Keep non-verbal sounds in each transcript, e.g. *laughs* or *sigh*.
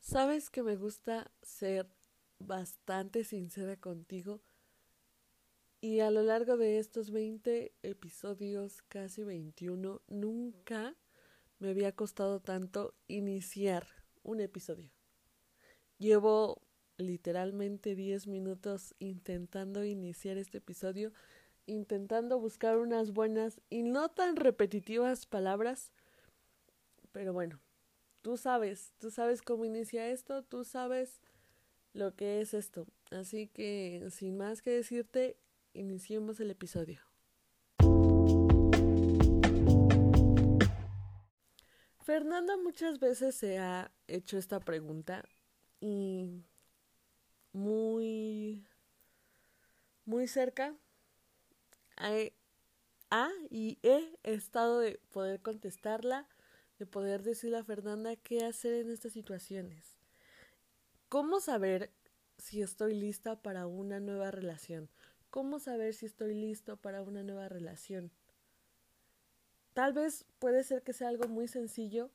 Sabes que me gusta ser bastante sincera contigo y a lo largo de estos 20 episodios, casi 21, nunca me había costado tanto iniciar un episodio. Llevo literalmente 10 minutos intentando iniciar este episodio, intentando buscar unas buenas y no tan repetitivas palabras, pero bueno, tú sabes, tú sabes cómo inicia esto, tú sabes lo que es esto. Así que, sin más que decirte, iniciemos el episodio. Fernanda muchas veces se ha hecho esta pregunta y muy muy cerca a, y he estado de poder contestarla, de poder decirle a Fernanda qué hacer en estas situaciones. ¿Cómo saber si estoy lista para una nueva relación? ¿Cómo saber si estoy listo para una nueva relación? Tal vez puede ser que sea algo muy sencillo,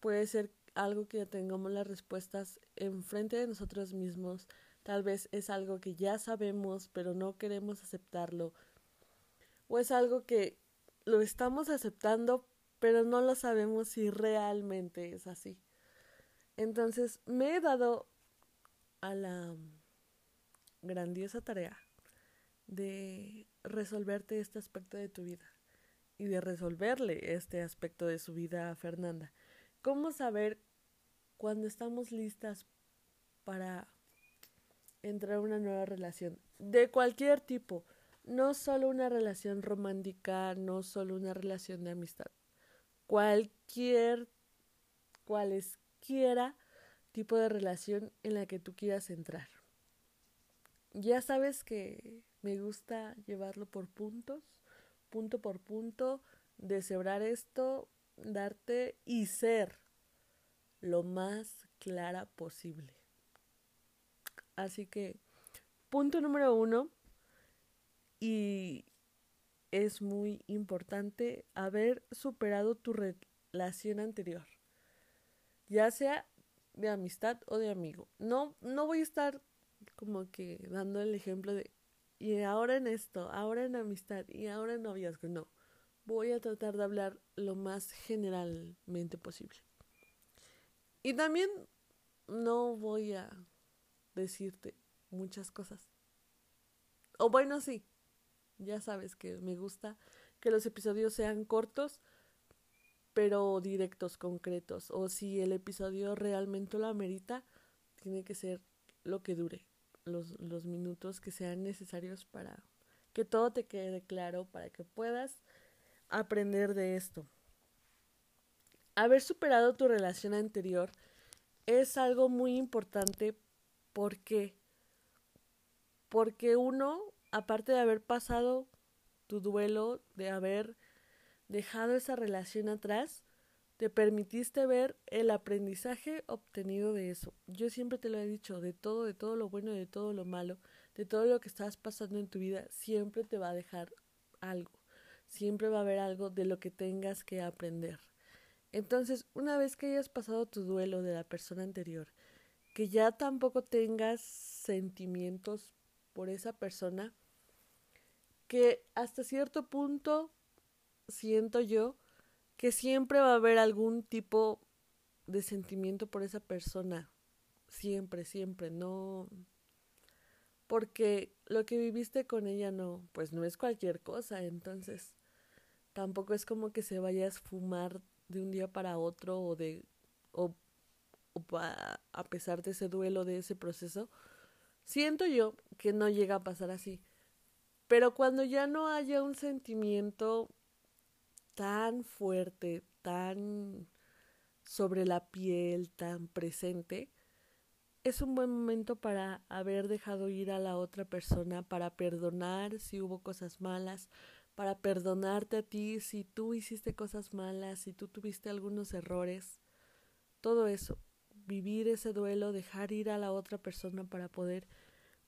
puede ser algo que tengamos las respuestas enfrente de nosotros mismos, tal vez es algo que ya sabemos pero no queremos aceptarlo, o es algo que lo estamos aceptando pero no lo sabemos si realmente es así. Entonces me he dado a la grandiosa tarea de resolverte este aspecto de tu vida y de resolverle este aspecto de su vida a Fernanda. ¿Cómo saber cuando estamos listas para entrar a una nueva relación? De cualquier tipo, no solo una relación romántica, no solo una relación de amistad. Cualquier, cualesquiera tipo de relación en la que tú quieras entrar. Ya sabes que me gusta llevarlo por puntos, punto por punto, deshebrar esto, darte y ser lo más clara posible. Así que, punto número uno, y es muy importante haber superado tu relación anterior, ya sea de amistad o de amigo. No, no voy a estar como que dando el ejemplo de y ahora en esto, ahora en amistad y ahora en noviazgo, no. Voy a tratar de hablar lo más generalmente posible. Y también no voy a decirte muchas cosas. O bueno, sí, ya sabes que me gusta que los episodios sean cortos, pero directos, concretos. O si el episodio realmente lo amerita, tiene que ser lo que dure los, los minutos que sean necesarios para que todo te quede claro, para que puedas aprender de esto. Haber superado tu relación anterior es algo muy importante porque porque uno, aparte de haber pasado tu duelo, de haber dejado esa relación atrás, te permitiste ver el aprendizaje obtenido de eso. Yo siempre te lo he dicho, de todo, de todo lo bueno, de todo lo malo, de todo lo que estás pasando en tu vida, siempre te va a dejar algo. Siempre va a haber algo de lo que tengas que aprender. Entonces, una vez que hayas pasado tu duelo de la persona anterior, que ya tampoco tengas sentimientos por esa persona, que hasta cierto punto siento yo que siempre va a haber algún tipo de sentimiento por esa persona. Siempre, siempre, no. Porque lo que viviste con ella no, pues no es cualquier cosa, entonces tampoco es como que se vaya a esfumar de un día para otro o de o, o a pesar de ese duelo de ese proceso. Siento yo que no llega a pasar así. Pero cuando ya no haya un sentimiento tan fuerte, tan sobre la piel, tan presente, es un buen momento para haber dejado ir a la otra persona, para perdonar si hubo cosas malas, para perdonarte a ti si tú hiciste cosas malas, si tú tuviste algunos errores, todo eso, vivir ese duelo, dejar ir a la otra persona para poder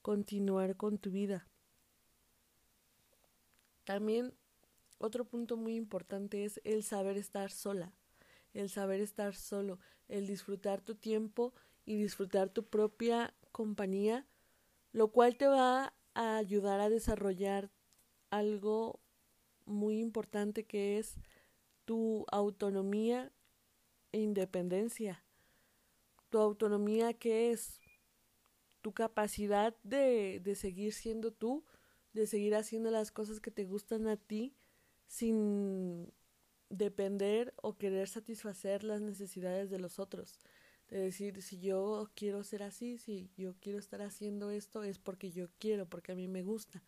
continuar con tu vida. También otro punto muy importante es el saber estar sola, el saber estar solo, el disfrutar tu tiempo y disfrutar tu propia compañía, lo cual te va a ayudar a desarrollar algo muy importante que es tu autonomía e independencia. Tu autonomía que es tu capacidad de, de seguir siendo tú, de seguir haciendo las cosas que te gustan a ti sin depender o querer satisfacer las necesidades de los otros. De decir, si yo quiero ser así, si yo quiero estar haciendo esto, es porque yo quiero, porque a mí me gusta.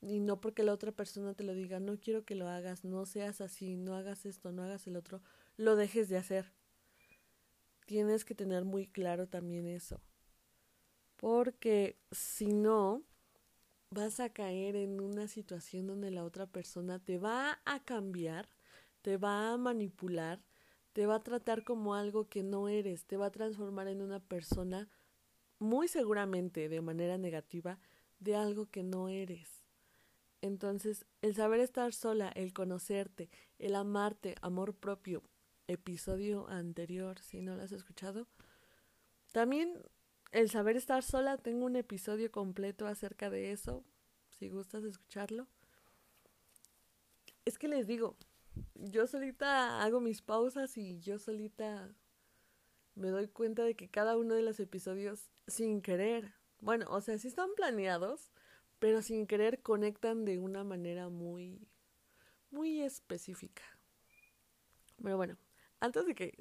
Y no porque la otra persona te lo diga, no quiero que lo hagas, no seas así, no hagas esto, no hagas el otro, lo dejes de hacer. Tienes que tener muy claro también eso. Porque si no, vas a caer en una situación donde la otra persona te va a cambiar, te va a manipular, te va a tratar como algo que no eres, te va a transformar en una persona muy seguramente de manera negativa de algo que no eres. Entonces, el saber estar sola, el conocerte, el amarte, amor propio, episodio anterior, si no lo has escuchado, también el saber estar sola, tengo un episodio completo acerca de eso, si gustas escucharlo. Es que les digo, yo solita hago mis pausas y yo solita me doy cuenta de que cada uno de los episodios, sin querer, bueno, o sea, sí están planeados, pero sin querer conectan de una manera muy, muy específica. Pero bueno, antes de que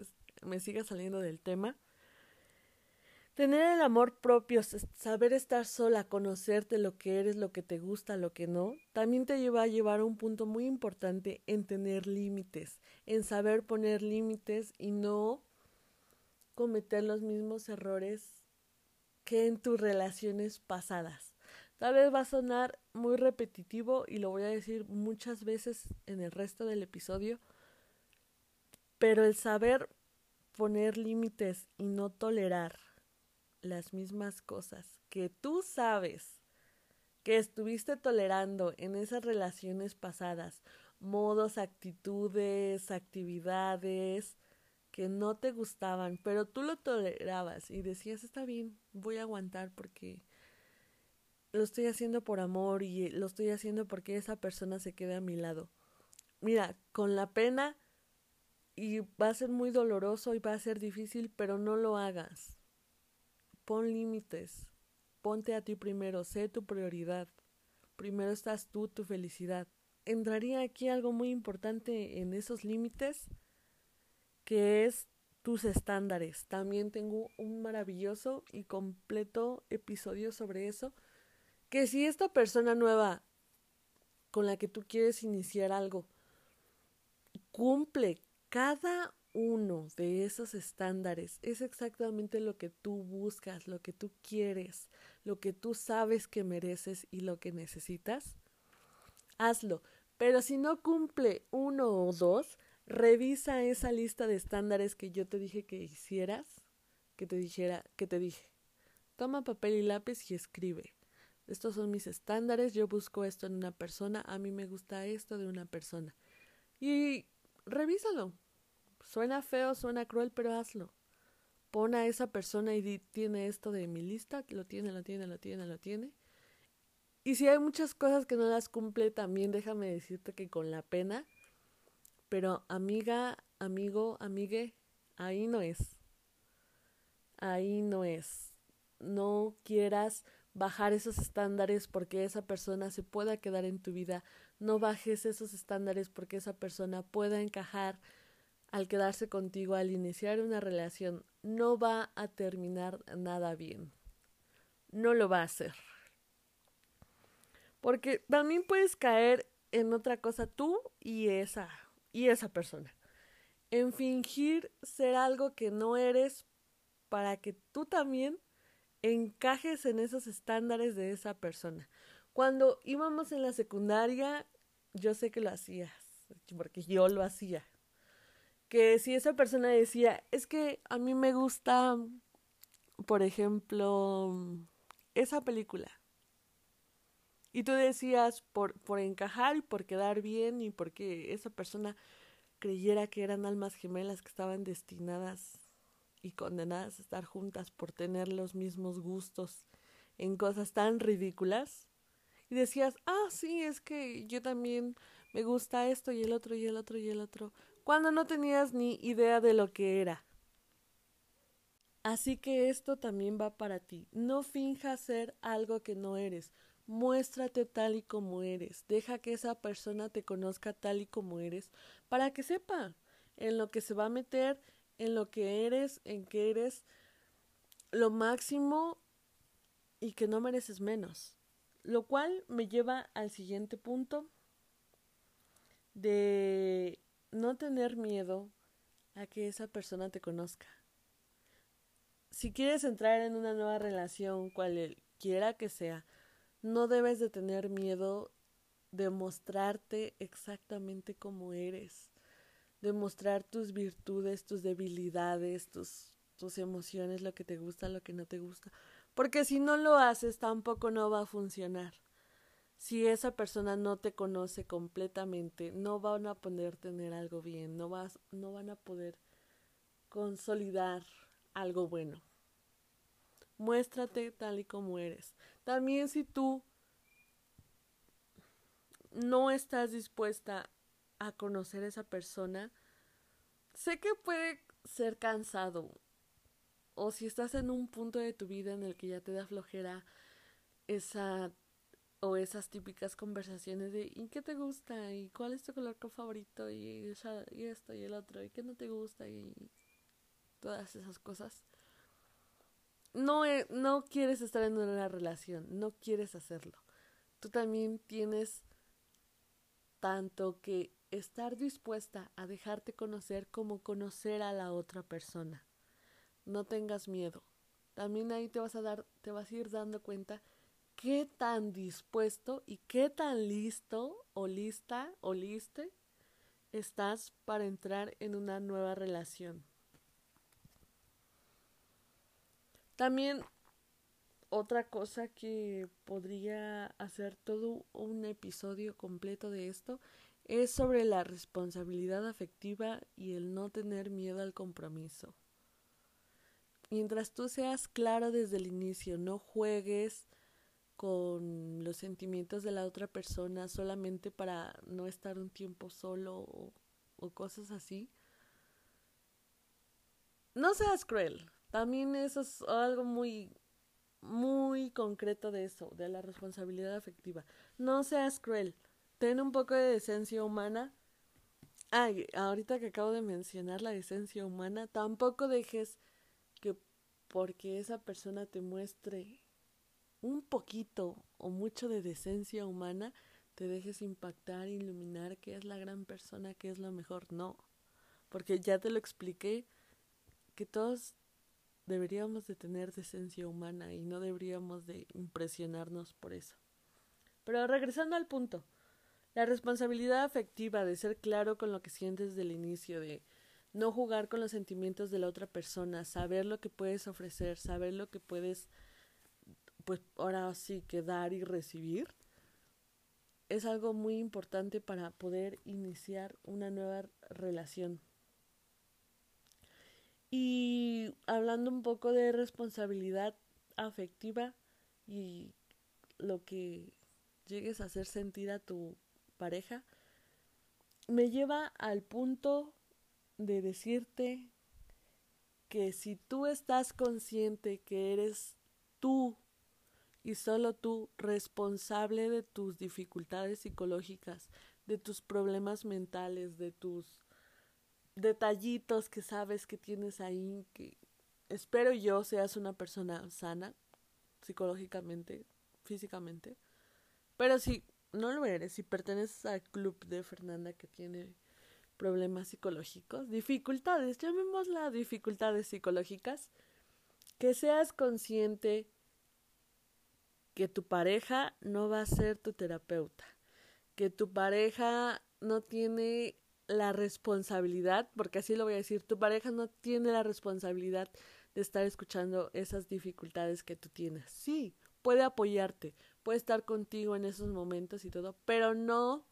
me siga saliendo del tema, Tener el amor propio, saber estar sola, conocerte lo que eres, lo que te gusta, lo que no, también te lleva a llevar a un punto muy importante en tener límites, en saber poner límites y no cometer los mismos errores que en tus relaciones pasadas. Tal vez va a sonar muy repetitivo y lo voy a decir muchas veces en el resto del episodio, pero el saber poner límites y no tolerar las mismas cosas que tú sabes que estuviste tolerando en esas relaciones pasadas, modos, actitudes, actividades que no te gustaban, pero tú lo tolerabas y decías, está bien, voy a aguantar porque lo estoy haciendo por amor y lo estoy haciendo porque esa persona se quede a mi lado. Mira, con la pena y va a ser muy doloroso y va a ser difícil, pero no lo hagas. Pon límites. Ponte a ti primero, sé tu prioridad. Primero estás tú, tu felicidad. Entraría aquí algo muy importante en esos límites, que es tus estándares. También tengo un maravilloso y completo episodio sobre eso, que si esta persona nueva con la que tú quieres iniciar algo cumple cada uno de esos estándares es exactamente lo que tú buscas, lo que tú quieres, lo que tú sabes que mereces y lo que necesitas, hazlo. Pero si no cumple uno o dos, revisa esa lista de estándares que yo te dije que hicieras, que te dijera, que te dije. Toma papel y lápiz y escribe. Estos son mis estándares, yo busco esto en una persona, a mí me gusta esto de una persona. Y revísalo, Suena feo, suena cruel, pero hazlo. Pon a esa persona y tiene esto de mi lista, lo tiene, lo tiene, lo tiene, lo tiene. Y si hay muchas cosas que no las cumple, también déjame decirte que con la pena, pero amiga, amigo, amigue, ahí no es. Ahí no es. No quieras bajar esos estándares porque esa persona se pueda quedar en tu vida. No bajes esos estándares porque esa persona pueda encajar al quedarse contigo, al iniciar una relación, no va a terminar nada bien. No lo va a hacer. Porque también puedes caer en otra cosa tú y esa y esa persona. En fingir ser algo que no eres para que tú también encajes en esos estándares de esa persona. Cuando íbamos en la secundaria, yo sé que lo hacías, porque yo lo hacía que si esa persona decía, es que a mí me gusta, por ejemplo, esa película. Y tú decías, por, por encajar y por quedar bien y porque esa persona creyera que eran almas gemelas que estaban destinadas y condenadas a estar juntas por tener los mismos gustos en cosas tan ridículas. Y decías, ah, sí, es que yo también me gusta esto y el otro y el otro y el otro, cuando no tenías ni idea de lo que era. Así que esto también va para ti. No finjas ser algo que no eres. Muéstrate tal y como eres. Deja que esa persona te conozca tal y como eres para que sepa en lo que se va a meter, en lo que eres, en que eres lo máximo y que no mereces menos. Lo cual me lleva al siguiente punto de no tener miedo a que esa persona te conozca. Si quieres entrar en una nueva relación, cualquiera que sea, no debes de tener miedo de mostrarte exactamente como eres, de mostrar tus virtudes, tus debilidades, tus, tus emociones, lo que te gusta, lo que no te gusta, porque si no lo haces tampoco no va a funcionar. Si esa persona no te conoce completamente, no van a poder tener algo bien, no, vas, no van a poder consolidar algo bueno. Muéstrate tal y como eres. También si tú no estás dispuesta a conocer a esa persona, sé que puede ser cansado. O si estás en un punto de tu vida en el que ya te da flojera esa o esas típicas conversaciones de ¿y qué te gusta? ¿y cuál es tu color favorito? Y, y esto y el otro, ¿y qué no te gusta? y todas esas cosas. No, no quieres estar en una relación, no quieres hacerlo. Tú también tienes tanto que estar dispuesta a dejarte conocer como conocer a la otra persona. No tengas miedo. También ahí te vas a dar, te vas a ir dando cuenta qué tan dispuesto y qué tan listo o lista o liste estás para entrar en una nueva relación. También otra cosa que podría hacer todo un episodio completo de esto es sobre la responsabilidad afectiva y el no tener miedo al compromiso. Mientras tú seas claro desde el inicio, no juegues con los sentimientos de la otra persona solamente para no estar un tiempo solo o, cosas así. No seas cruel. También eso es algo muy muy concreto de eso, de la responsabilidad afectiva. No seas cruel. Ten un poco de decencia humana. Ay, ahorita que acabo de mencionar la decencia humana, tampoco dejes que porque esa persona te muestre un poquito o mucho de decencia humana, te dejes impactar, iluminar que es la gran persona, que es lo mejor. No, porque ya te lo expliqué, que todos deberíamos de tener decencia humana y no deberíamos de impresionarnos por eso. Pero regresando al punto, la responsabilidad afectiva de ser claro con lo que sientes desde el inicio, de no jugar con los sentimientos de la otra persona, saber lo que puedes ofrecer, saber lo que puedes pues ahora sí que dar y recibir, es algo muy importante para poder iniciar una nueva relación. Y hablando un poco de responsabilidad afectiva y lo que llegues a hacer sentir a tu pareja, me lleva al punto de decirte que si tú estás consciente que eres tú y solo tú responsable de tus dificultades psicológicas, de tus problemas mentales, de tus detallitos que sabes que tienes ahí, que espero yo seas una persona sana psicológicamente, físicamente. Pero si no lo eres, si perteneces al club de Fernanda que tiene problemas psicológicos, dificultades, llamémosla dificultades psicológicas, que seas consciente que tu pareja no va a ser tu terapeuta, que tu pareja no tiene la responsabilidad, porque así lo voy a decir, tu pareja no tiene la responsabilidad de estar escuchando esas dificultades que tú tienes. Sí, puede apoyarte, puede estar contigo en esos momentos y todo, pero no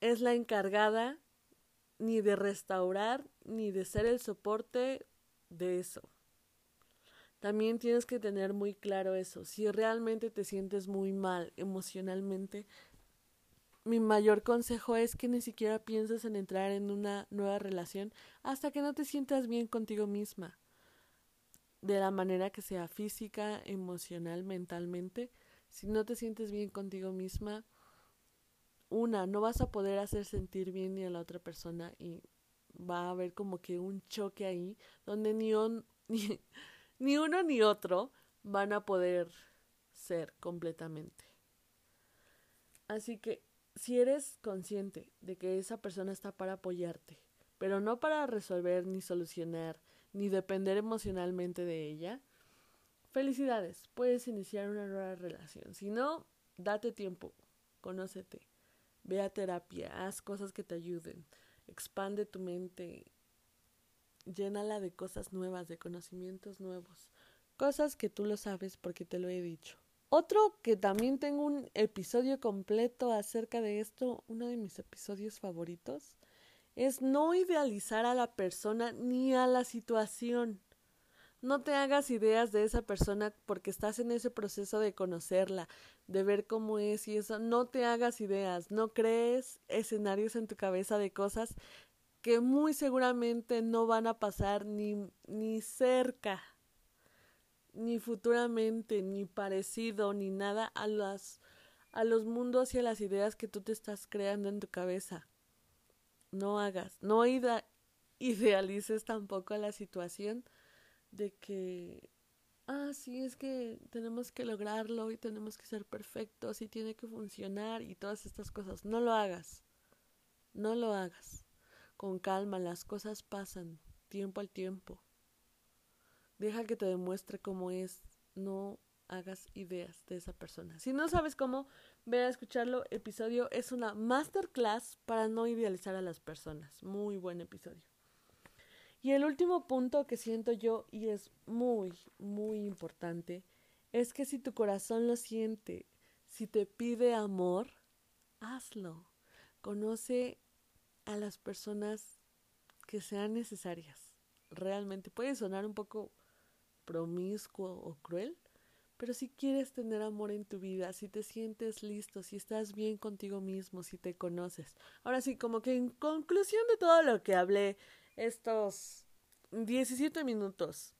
es la encargada ni de restaurar, ni de ser el soporte de eso. También tienes que tener muy claro eso. Si realmente te sientes muy mal emocionalmente, mi mayor consejo es que ni siquiera pienses en entrar en una nueva relación hasta que no te sientas bien contigo misma. De la manera que sea física, emocional, mentalmente. Si no te sientes bien contigo misma, una, no vas a poder hacer sentir bien ni a la otra persona y va a haber como que un choque ahí donde ni, *laughs* ni, ni uno ni otro van a poder ser completamente. Así que si eres consciente de que esa persona está para apoyarte, pero no para resolver ni solucionar ni depender emocionalmente de ella, felicidades, puedes iniciar una nueva relación. Si no, date tiempo, conócete, ve a terapia, haz cosas que te ayuden, expande tu mente, llénala de cosas nuevas, de conocimientos nuevos, cosas que tú lo sabes porque te lo he dicho. Otro que también tengo un episodio completo acerca de esto, uno de mis episodios favoritos, es no idealizar a la persona ni a la situación. No te hagas ideas de esa persona porque estás en ese proceso de conocerla, de ver cómo es y eso. No te hagas ideas, no crees escenarios en tu cabeza de cosas que muy seguramente no van a pasar ni, ni cerca ni futuramente, ni parecido, ni nada a las a los mundos y a las ideas que tú te estás creando en tu cabeza. No hagas, no idealices tampoco la situación de que, ah, sí, es que tenemos que lograrlo y tenemos que ser perfectos y tiene que funcionar y todas estas cosas. No lo hagas, no lo hagas. Con calma, las cosas pasan, tiempo al tiempo. Deja que te demuestre cómo es. No hagas ideas de esa persona. Si no sabes cómo, ve a escucharlo. Episodio es una masterclass para no idealizar a las personas. Muy buen episodio. Y el último punto que siento yo, y es muy, muy importante, es que si tu corazón lo siente, si te pide amor, hazlo. Conoce a las personas que sean necesarias. Realmente puede sonar un poco promiscuo o cruel, pero si quieres tener amor en tu vida, si te sientes listo, si estás bien contigo mismo, si te conoces. Ahora sí, como que en conclusión de todo lo que hablé estos 17 minutos,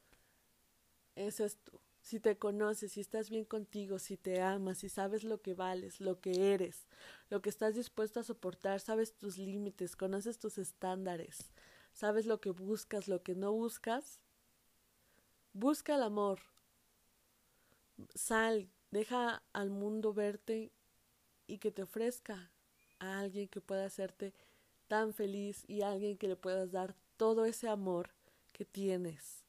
es esto. Si te conoces, si estás bien contigo, si te amas, si sabes lo que vales, lo que eres, lo que estás dispuesto a soportar, sabes tus límites, conoces tus estándares, sabes lo que buscas, lo que no buscas, Busca el amor. Sal, deja al mundo verte y que te ofrezca a alguien que pueda hacerte tan feliz y a alguien que le puedas dar todo ese amor que tienes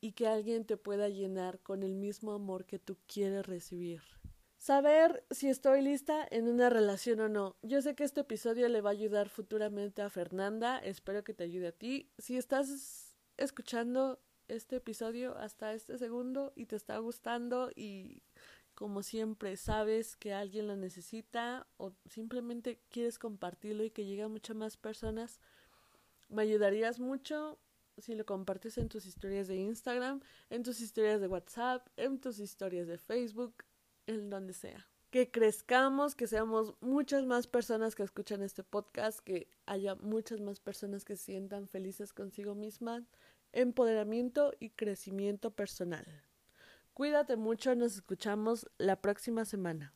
y que alguien te pueda llenar con el mismo amor que tú quieres recibir. Saber si estoy lista en una relación o no. Yo sé que este episodio le va a ayudar futuramente a Fernanda, espero que te ayude a ti. Si estás escuchando este episodio hasta este segundo y te está gustando y como siempre sabes que alguien lo necesita o simplemente quieres compartirlo y que llegue a muchas más personas, me ayudarías mucho si lo compartes en tus historias de Instagram, en tus historias de WhatsApp, en tus historias de Facebook, en donde sea. Que crezcamos, que seamos muchas más personas que escuchan este podcast, que haya muchas más personas que se sientan felices consigo mismas empoderamiento y crecimiento personal. Cuídate mucho, nos escuchamos la próxima semana.